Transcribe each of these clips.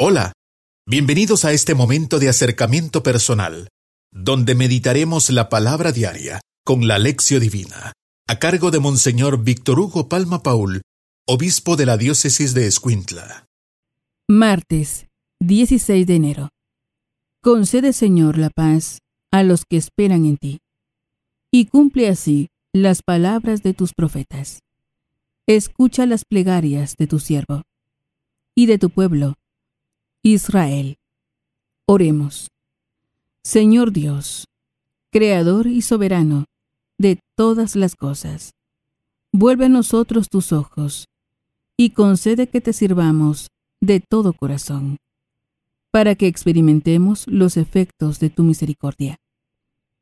Hola, bienvenidos a este momento de acercamiento personal, donde meditaremos la palabra diaria con la lección divina, a cargo de Monseñor Víctor Hugo Palma Paul, obispo de la diócesis de Escuintla. Martes, 16 de enero. Concede, Señor, la paz a los que esperan en ti, y cumple así las palabras de tus profetas. Escucha las plegarias de tu siervo y de tu pueblo, Israel. Oremos. Señor Dios, Creador y soberano de todas las cosas, vuelve a nosotros tus ojos y concede que te sirvamos de todo corazón, para que experimentemos los efectos de tu misericordia.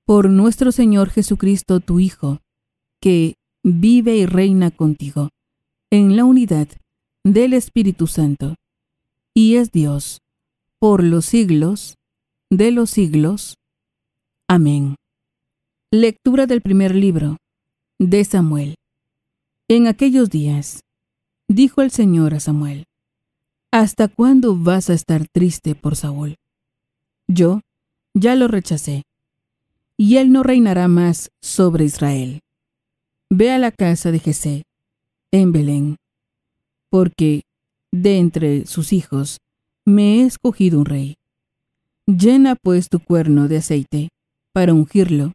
Por nuestro Señor Jesucristo, tu Hijo, que vive y reina contigo en la unidad del Espíritu Santo, y es Dios por los siglos de los siglos. Amén. Lectura del primer libro de Samuel. En aquellos días, dijo el Señor a Samuel, ¿Hasta cuándo vas a estar triste por Saúl? Yo ya lo rechacé, y él no reinará más sobre Israel. Ve a la casa de Jesé, en Belén, porque de entre sus hijos me he escogido un rey. Llena pues tu cuerno de aceite para ungirlo,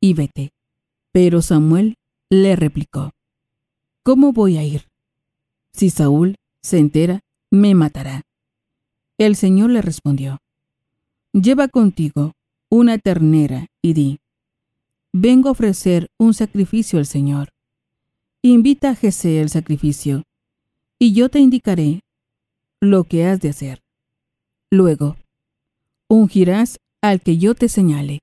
y vete. Pero Samuel le replicó, ¿Cómo voy a ir? Si Saúl se entera, me matará. El Señor le respondió, Lleva contigo una ternera y di, Vengo a ofrecer un sacrificio al Señor. Invita a Jesé el sacrificio, y yo te indicaré lo que has de hacer. Luego, ungirás al que yo te señale.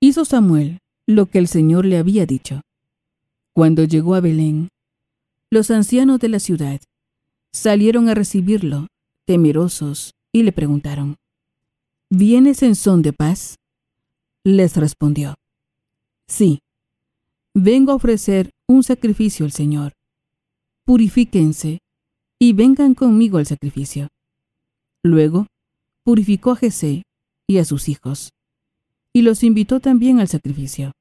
Hizo Samuel lo que el Señor le había dicho. Cuando llegó a Belén, los ancianos de la ciudad salieron a recibirlo, temerosos, y le preguntaron, ¿Vienes en son de paz? Les respondió, Sí, vengo a ofrecer un sacrificio al Señor. Purifíquense y vengan conmigo al sacrificio. Luego, purificó a Jesé y a sus hijos, y los invitó también al sacrificio.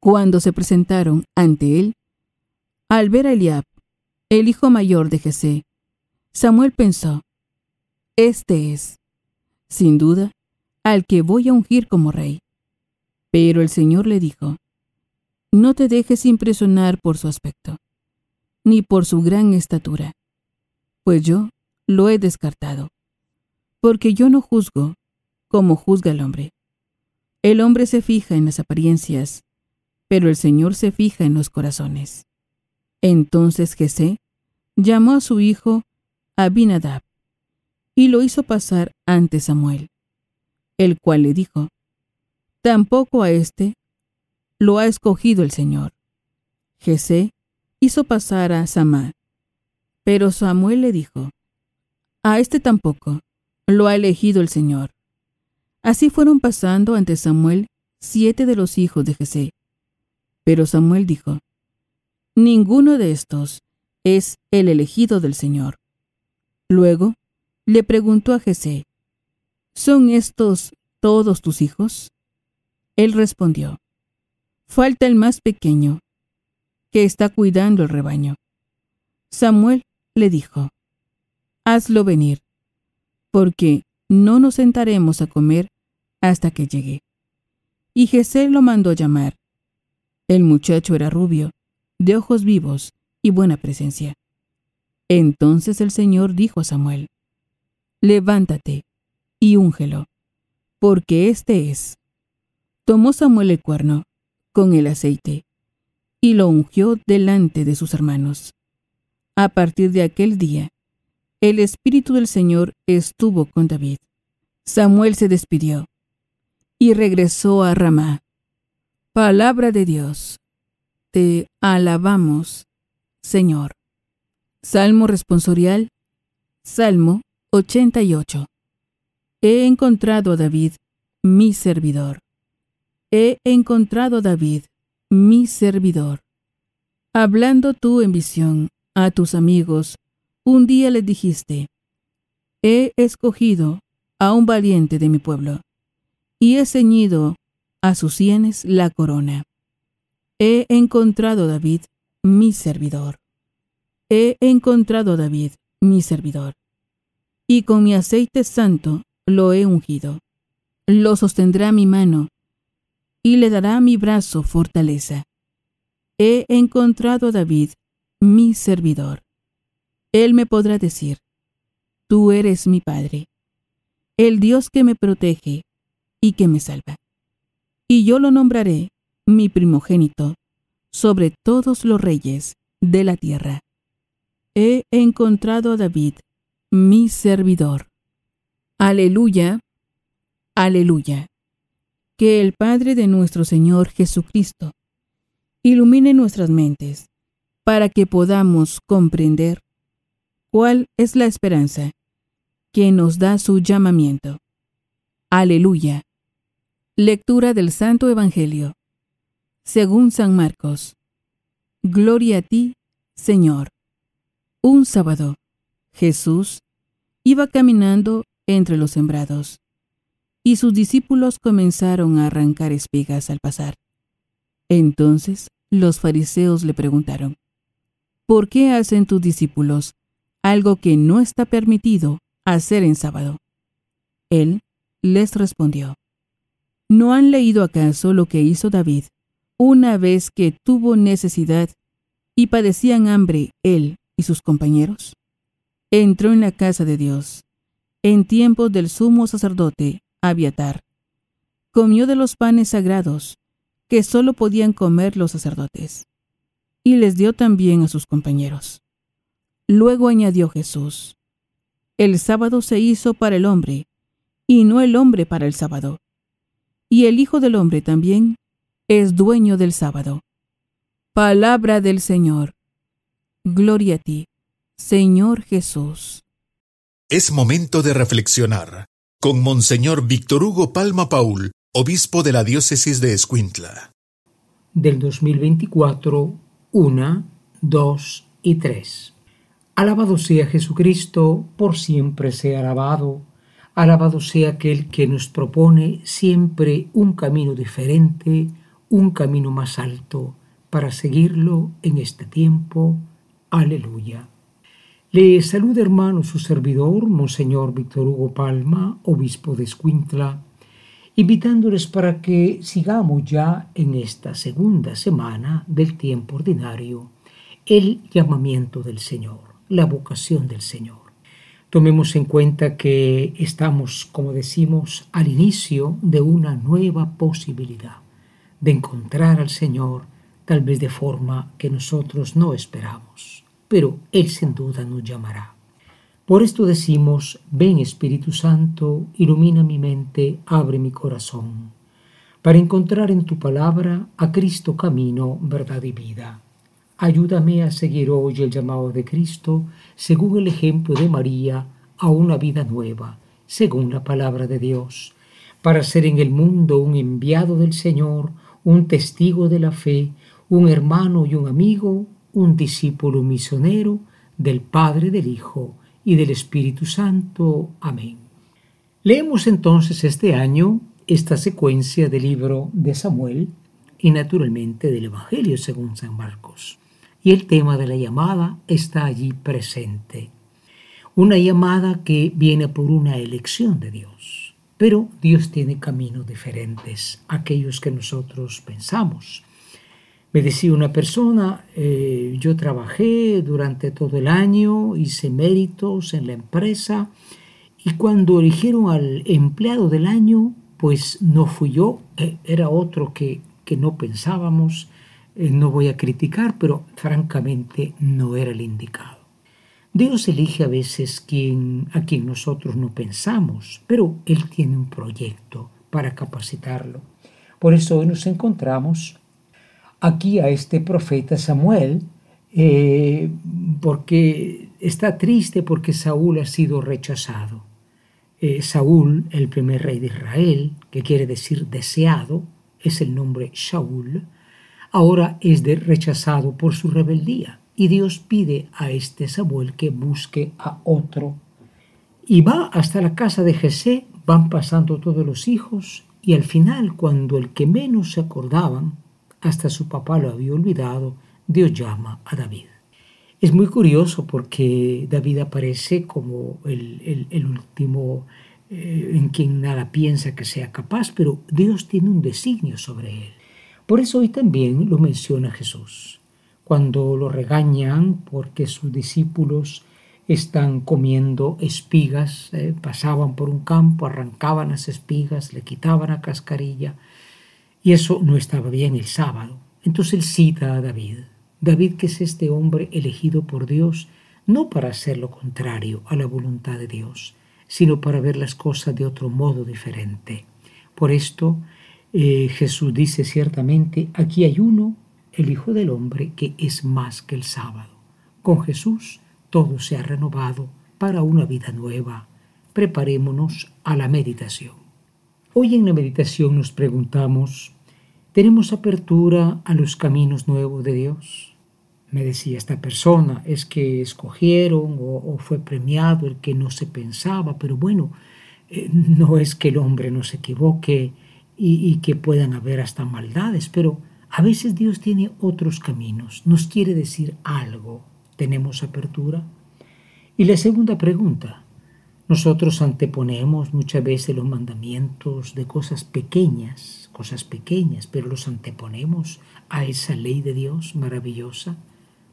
Cuando se presentaron ante él, al ver a Eliab, el hijo mayor de Jesé, Samuel pensó, Este es, sin duda, al que voy a ungir como rey. Pero el Señor le dijo, No te dejes impresionar por su aspecto, ni por su gran estatura, pues yo lo he descartado, porque yo no juzgo como juzga el hombre. El hombre se fija en las apariencias, pero el Señor se fija en los corazones. Entonces Jesé llamó a su hijo Abinadab y lo hizo pasar ante Samuel, el cual le dijo, Tampoco a éste lo ha escogido el Señor. Jesé hizo pasar a Samá, pero Samuel le dijo, A este tampoco lo ha elegido el Señor. Así fueron pasando ante Samuel siete de los hijos de Jesé. Pero Samuel dijo, Ninguno de estos es el elegido del Señor. Luego le preguntó a Jesé, ¿Son estos todos tus hijos? Él respondió, Falta el más pequeño, que está cuidando el rebaño. Samuel le dijo, Hazlo venir, porque no nos sentaremos a comer hasta que llegue. Y Jesé lo mandó llamar. El muchacho era rubio, de ojos vivos y buena presencia. Entonces el Señor dijo a Samuel, Levántate y úngelo, porque este es. Tomó Samuel el cuerno con el aceite y lo ungió delante de sus hermanos. A partir de aquel día, el Espíritu del Señor estuvo con David. Samuel se despidió y regresó a Ramá. Palabra de Dios. Te alabamos, Señor. Salmo responsorial. Salmo 88. He encontrado a David, mi servidor. He encontrado a David, mi servidor. Hablando tú en visión a tus amigos, un día les dijiste, He escogido a un valiente de mi pueblo, y he ceñido a sus sienes la corona. He encontrado a David, mi servidor. He encontrado a David, mi servidor. Y con mi aceite santo lo he ungido. Lo sostendrá mi mano, y le dará mi brazo fortaleza. He encontrado a David, mi servidor. Él me podrá decir, Tú eres mi Padre, el Dios que me protege y que me salva. Y yo lo nombraré mi primogénito sobre todos los reyes de la tierra. He encontrado a David, mi servidor. Aleluya, aleluya. Que el Padre de nuestro Señor Jesucristo ilumine nuestras mentes para que podamos comprender cuál es la esperanza que nos da su llamamiento. Aleluya. Lectura del Santo Evangelio. Según San Marcos. Gloria a ti, Señor. Un sábado, Jesús iba caminando entre los sembrados, y sus discípulos comenzaron a arrancar espigas al pasar. Entonces los fariseos le preguntaron, ¿por qué hacen tus discípulos algo que no está permitido hacer en sábado? Él les respondió, ¿no han leído acaso lo que hizo David una vez que tuvo necesidad y padecían hambre él y sus compañeros? Entró en la casa de Dios, en tiempos del sumo sacerdote Abiatar. Comió de los panes sagrados que solo podían comer los sacerdotes y les dio también a sus compañeros. Luego añadió Jesús, el sábado se hizo para el hombre, y no el hombre para el sábado. Y el Hijo del Hombre también es dueño del sábado. Palabra del Señor. Gloria a ti, Señor Jesús. Es momento de reflexionar con Monseñor Víctor Hugo Palma Paul, obispo de la diócesis de Escuintla. Del 2024 1, 2 y 3. Alabado sea Jesucristo, por siempre sea alabado. Alabado sea aquel que nos propone siempre un camino diferente, un camino más alto, para seguirlo en este tiempo. Aleluya. Le saluda hermano su servidor, Monseñor Víctor Hugo Palma, obispo de Escuintla, invitándoles para que sigamos ya en esta segunda semana del tiempo ordinario el llamamiento del Señor, la vocación del Señor. Tomemos en cuenta que estamos, como decimos, al inicio de una nueva posibilidad de encontrar al Señor tal vez de forma que nosotros no esperamos, pero Él sin duda nos llamará. Por esto decimos, ven Espíritu Santo, ilumina mi mente, abre mi corazón, para encontrar en tu palabra a Cristo camino, verdad y vida. Ayúdame a seguir hoy el llamado de Cristo, según el ejemplo de María, a una vida nueva, según la palabra de Dios, para ser en el mundo un enviado del Señor, un testigo de la fe, un hermano y un amigo, un discípulo misionero del Padre, del Hijo y del Espíritu Santo. Amén. Leemos entonces este año esta secuencia del libro de Samuel y naturalmente del Evangelio según San Marcos. Y el tema de la llamada está allí presente. Una llamada que viene por una elección de Dios. Pero Dios tiene caminos diferentes a aquellos que nosotros pensamos. Me decía una persona, eh, yo trabajé durante todo el año, hice méritos en la empresa y cuando eligieron al empleado del año, pues no fui yo, eh, era otro que, que no pensábamos, eh, no voy a criticar, pero francamente no era el indicado. Dios elige a veces a quien nosotros no pensamos, pero Él tiene un proyecto para capacitarlo. Por eso hoy nos encontramos aquí a este profeta Samuel eh, porque está triste porque Saúl ha sido rechazado. Eh, Saúl, el primer rey de Israel, que quiere decir deseado, es el nombre Shaul, ahora es de rechazado por su rebeldía. Y Dios pide a este Samuel que busque a otro. y va hasta la casa de Jesé, van pasando todos los hijos y al final, cuando el que menos se acordaban, hasta su papá lo había olvidado, Dios llama a David. Es muy curioso porque David aparece como el, último eh, en quien nada piensa que sea capaz, pero Dios tiene un designio sobre él. Por eso hoy también lo menciona Jesús. Cuando lo regañan porque sus discípulos están comiendo espigas, eh, pasaban por un campo, arrancaban las espigas, le quitaban la cascarilla, y eso no estaba bien el sábado. Entonces él cita a David, David que es este hombre elegido por Dios, no para hacer lo contrario a la voluntad de Dios, sino para ver las cosas de otro modo diferente. Por esto eh, Jesús dice ciertamente, aquí hay uno, el Hijo del Hombre, que es más que el sábado. Con Jesús todo se ha renovado para una vida nueva. Preparémonos a la meditación. Hoy en la meditación nos preguntamos, ¿tenemos apertura a los caminos nuevos de Dios? Me decía esta persona, es que escogieron o, fue premiado el que no se pensaba, pero bueno, eh, no es que el hombre no se equivoque y, y que puedan haber hasta maldades, pero a veces Dios tiene otros caminos, nos quiere decir algo ¿Tenemos apertura? Y la segunda pregunta, nosotros anteponemos muchas veces los mandamientos de cosas pequeñas, cosas pequeñas, pero los anteponemos a esa ley de Dios maravillosa,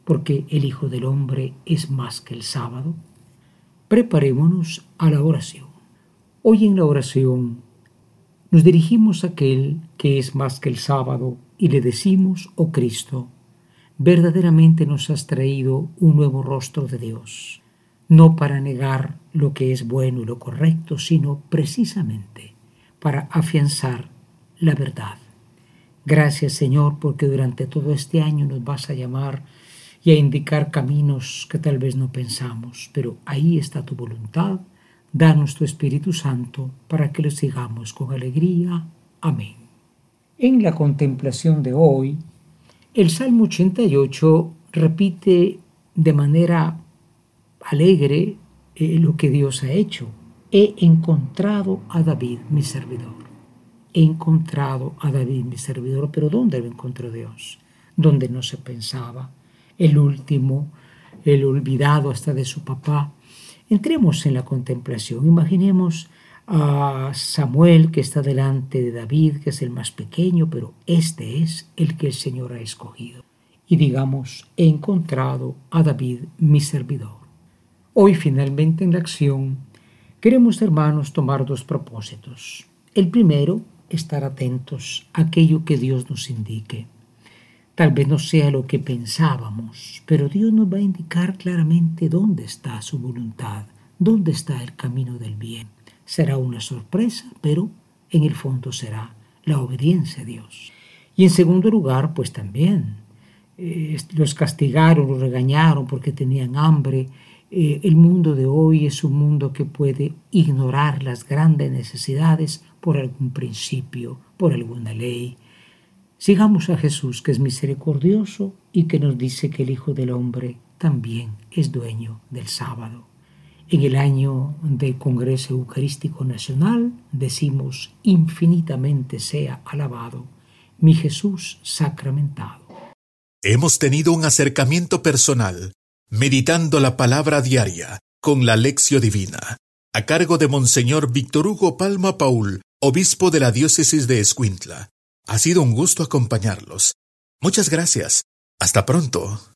porque el Hijo del Hombre es más que el sábado. Preparémonos a la oración. Hoy en la oración nos dirigimos a aquel que es más que el sábado y le decimos, oh Cristo, verdaderamente nos has traído un nuevo rostro de Dios, no para negar lo que es bueno y lo correcto, sino precisamente para afianzar la verdad. Gracias Señor porque durante todo este año nos vas a llamar y a indicar caminos que tal vez no pensamos, pero ahí está tu voluntad. Danos tu Espíritu Santo para que lo sigamos con alegría. Amén. En la contemplación de hoy, el Salmo 88 repite de manera alegre eh, lo que Dios ha hecho. He encontrado a David, mi servidor. He encontrado a David, mi servidor. Pero ¿dónde lo encontró Dios? Donde no se pensaba. El último, el olvidado hasta de su papá. Entremos en la contemplación. Imaginemos a Samuel que está delante de David, que es el más pequeño, pero este es el que el Señor ha escogido. Y digamos, he encontrado a David mi servidor. Hoy finalmente en la acción queremos, hermanos, tomar dos propósitos. El primero, estar atentos a aquello que Dios nos indique. Tal vez no sea lo que pensábamos, pero Dios nos va a indicar claramente dónde está su voluntad, dónde está el camino del bien será una sorpresa, pero en el fondo será la obediencia a Dios. Y en segundo lugar, pues también eh, los castigaron, los regañaron porque tenían hambre. Eh, el mundo de hoy es un mundo que puede ignorar las grandes necesidades por algún principio, por alguna ley. Sigamos a Jesús, que es misericordioso y que nos dice que el Hijo del Hombre también es dueño del sábado. En el año del Congreso Eucarístico Nacional decimos infinitamente sea alabado mi Jesús sacramentado. Hemos tenido un acercamiento personal, meditando la palabra diaria con la lección divina, a cargo de Monseñor Víctor Hugo Palma Paul, obispo de la diócesis de Escuintla. Ha sido un gusto acompañarlos. Muchas gracias. Hasta pronto.